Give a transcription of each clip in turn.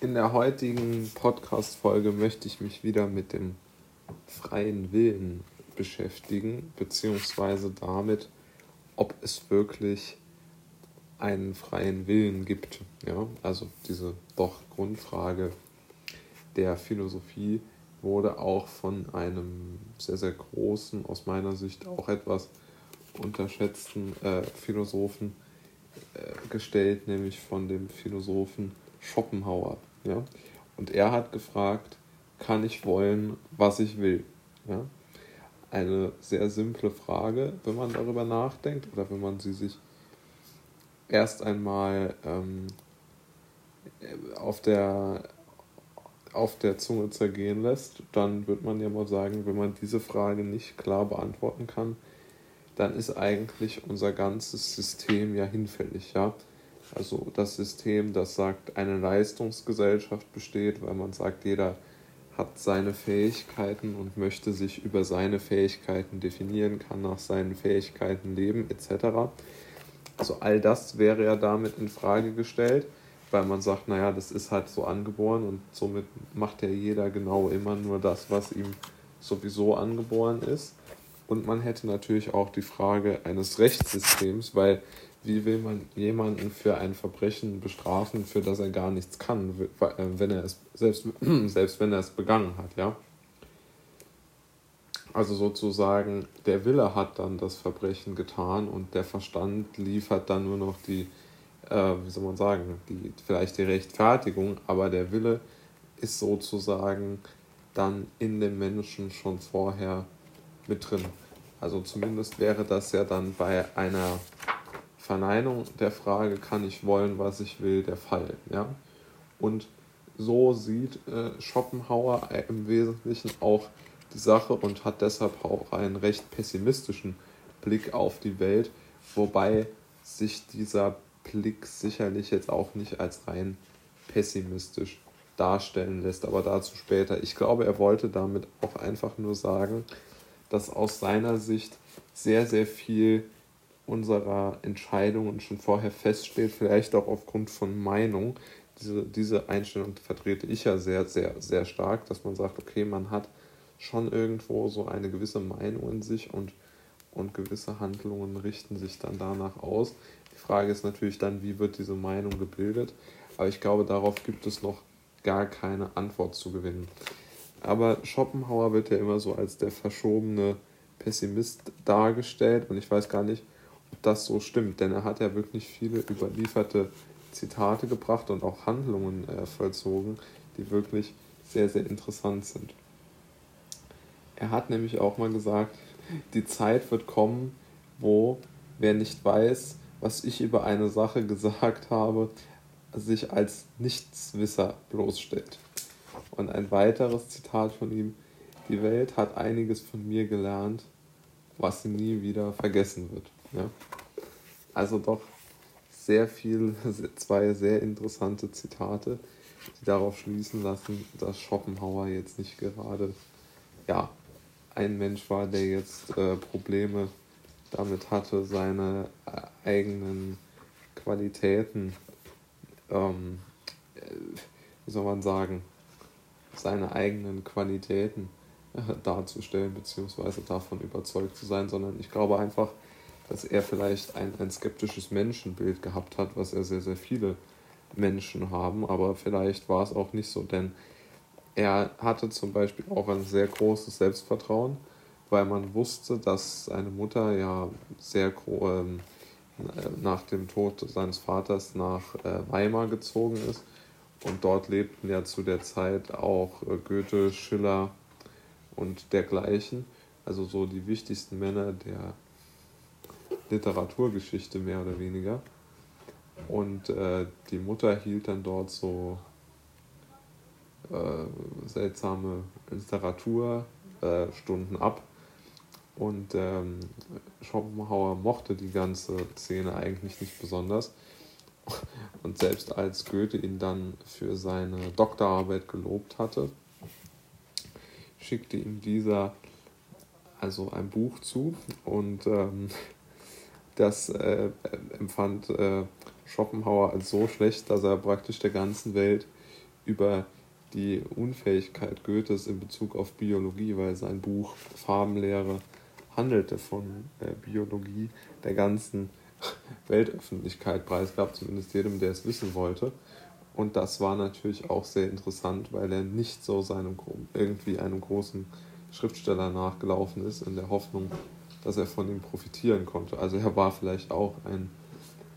In der heutigen Podcast-Folge möchte ich mich wieder mit dem freien Willen beschäftigen, beziehungsweise damit, ob es wirklich einen freien Willen gibt. Ja? Also diese doch Grundfrage der Philosophie wurde auch von einem sehr, sehr großen, aus meiner Sicht auch etwas unterschätzten äh, Philosophen äh, gestellt, nämlich von dem Philosophen Schopenhauer. Ja? Und er hat gefragt, kann ich wollen, was ich will? Ja? Eine sehr simple Frage, wenn man darüber nachdenkt oder wenn man sie sich erst einmal ähm, auf, der, auf der Zunge zergehen lässt, dann wird man ja mal sagen, wenn man diese Frage nicht klar beantworten kann, dann ist eigentlich unser ganzes System ja hinfällig, ja. Also das System, das sagt, eine Leistungsgesellschaft besteht, weil man sagt, jeder hat seine Fähigkeiten und möchte sich über seine Fähigkeiten definieren, kann nach seinen Fähigkeiten leben, etc. Also all das wäre ja damit in Frage gestellt, weil man sagt, naja, das ist halt so angeboren und somit macht ja jeder genau immer nur das, was ihm sowieso angeboren ist. Und man hätte natürlich auch die Frage eines Rechtssystems, weil wie will man jemanden für ein Verbrechen bestrafen, für das er gar nichts kann, äh, wenn er es, selbst, selbst wenn er es begangen hat, ja? Also sozusagen, der Wille hat dann das Verbrechen getan und der Verstand liefert dann nur noch die, äh, wie soll man sagen, die, vielleicht die Rechtfertigung, aber der Wille ist sozusagen dann in dem Menschen schon vorher mit drin. Also zumindest wäre das ja dann bei einer Verneinung der Frage, kann ich wollen, was ich will, der Fall. Ja? Und so sieht äh, Schopenhauer im Wesentlichen auch die Sache und hat deshalb auch einen recht pessimistischen Blick auf die Welt, wobei sich dieser Blick sicherlich jetzt auch nicht als rein pessimistisch darstellen lässt, aber dazu später. Ich glaube, er wollte damit auch einfach nur sagen, dass aus seiner Sicht sehr, sehr viel unserer Entscheidungen schon vorher feststeht, vielleicht auch aufgrund von Meinung. Diese, diese Einstellung vertrete ich ja sehr, sehr, sehr stark, dass man sagt, okay, man hat schon irgendwo so eine gewisse Meinung in sich und, und gewisse Handlungen richten sich dann danach aus. Die Frage ist natürlich dann, wie wird diese Meinung gebildet? Aber ich glaube, darauf gibt es noch gar keine Antwort zu gewinnen. Aber Schopenhauer wird ja immer so als der verschobene Pessimist dargestellt und ich weiß gar nicht, das so stimmt, denn er hat ja wirklich viele überlieferte Zitate gebracht und auch Handlungen äh, vollzogen, die wirklich sehr, sehr interessant sind. Er hat nämlich auch mal gesagt, die Zeit wird kommen, wo wer nicht weiß, was ich über eine Sache gesagt habe, sich als Nichtswisser bloßstellt. Und ein weiteres Zitat von ihm, die Welt hat einiges von mir gelernt, was sie nie wieder vergessen wird. Ja? Also doch sehr viel, zwei sehr interessante Zitate, die darauf schließen lassen, dass Schopenhauer jetzt nicht gerade ja, ein Mensch war, der jetzt äh, Probleme damit hatte, seine äh, eigenen Qualitäten, ähm, äh, wie soll man sagen, seine eigenen Qualitäten äh, darzustellen, beziehungsweise davon überzeugt zu sein, sondern ich glaube einfach, dass er vielleicht ein, ein skeptisches Menschenbild gehabt hat, was ja sehr, sehr viele Menschen haben, aber vielleicht war es auch nicht so, denn er hatte zum Beispiel auch ein sehr großes Selbstvertrauen, weil man wusste, dass seine Mutter ja sehr ähm, nach dem Tod seines Vaters nach äh, Weimar gezogen ist. Und dort lebten ja zu der Zeit auch äh, Goethe, Schiller und dergleichen, also so die wichtigsten Männer der Literaturgeschichte mehr oder weniger. Und äh, die Mutter hielt dann dort so äh, seltsame Literaturstunden äh, ab. Und ähm, Schopenhauer mochte die ganze Szene eigentlich nicht besonders. Und selbst als Goethe ihn dann für seine Doktorarbeit gelobt hatte, schickte ihm dieser also ein Buch zu und ähm, das äh, empfand äh, Schopenhauer als so schlecht, dass er praktisch der ganzen Welt über die Unfähigkeit Goethes in Bezug auf Biologie, weil sein Buch Farbenlehre handelte von äh, Biologie der ganzen Weltöffentlichkeit preisgab, zumindest jedem, der es wissen wollte. Und das war natürlich auch sehr interessant, weil er nicht so seinem irgendwie einem großen Schriftsteller nachgelaufen ist, in der Hoffnung, dass er von ihm profitieren konnte. Also er war vielleicht auch ein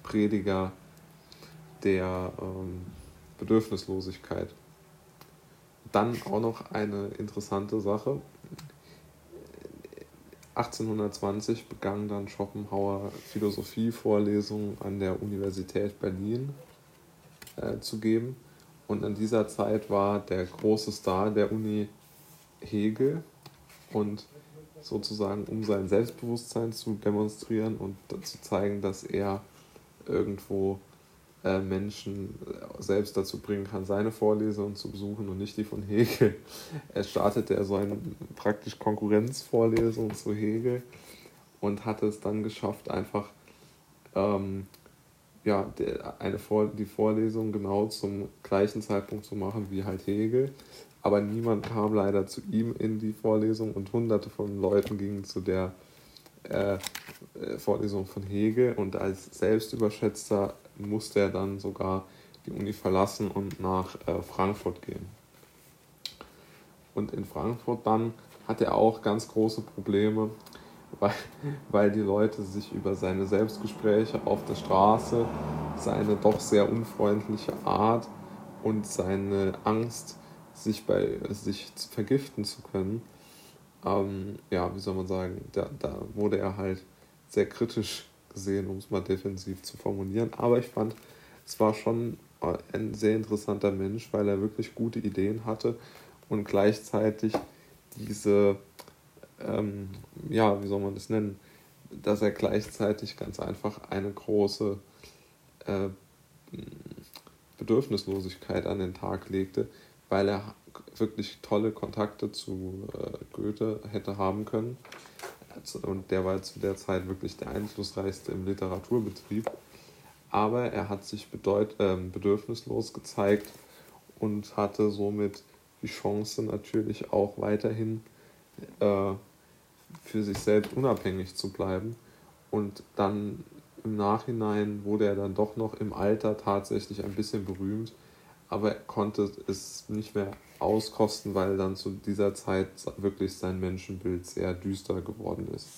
Prediger der ähm, Bedürfnislosigkeit. Dann auch noch eine interessante Sache. 1820 begann dann Schopenhauer Philosophievorlesungen an der Universität Berlin äh, zu geben. Und in dieser Zeit war der große Star der Uni Hegel und sozusagen um sein Selbstbewusstsein zu demonstrieren und zu zeigen, dass er irgendwo äh, Menschen selbst dazu bringen kann, seine Vorlesungen zu besuchen und nicht die von Hegel. Er startete er so eine praktisch Konkurrenzvorlesung zu Hegel und hatte es dann geschafft, einfach ähm, ja, eine Vor die Vorlesung genau zum gleichen Zeitpunkt zu machen wie halt Hegel. Aber niemand kam leider zu ihm in die Vorlesung und hunderte von Leuten gingen zu der äh, äh Vorlesung von Hegel und als Selbstüberschätzter musste er dann sogar die Uni verlassen und nach äh, Frankfurt gehen. Und in Frankfurt dann hat er auch ganz große Probleme, weil, weil die Leute sich über seine Selbstgespräche auf der Straße, seine doch sehr unfreundliche Art und seine Angst, sich, bei, sich vergiften zu können, ähm, ja, wie soll man sagen, da, da wurde er halt sehr kritisch gesehen, um es mal defensiv zu formulieren. Aber ich fand, es war schon ein sehr interessanter Mensch, weil er wirklich gute Ideen hatte und gleichzeitig diese, ähm, ja, wie soll man das nennen, dass er gleichzeitig ganz einfach eine große äh, Bedürfnislosigkeit an den Tag legte, weil er wirklich tolle Kontakte zu äh, Goethe hätte haben können und der war zu der Zeit wirklich der einflussreichste im Literaturbetrieb. Aber er hat sich bedeut äh, bedürfnislos gezeigt und hatte somit die Chance natürlich auch weiterhin äh, für sich selbst unabhängig zu bleiben. Und dann im Nachhinein wurde er dann doch noch im Alter tatsächlich ein bisschen berühmt, aber er konnte es nicht mehr auskosten, weil dann zu dieser Zeit wirklich sein Menschenbild sehr düster geworden ist.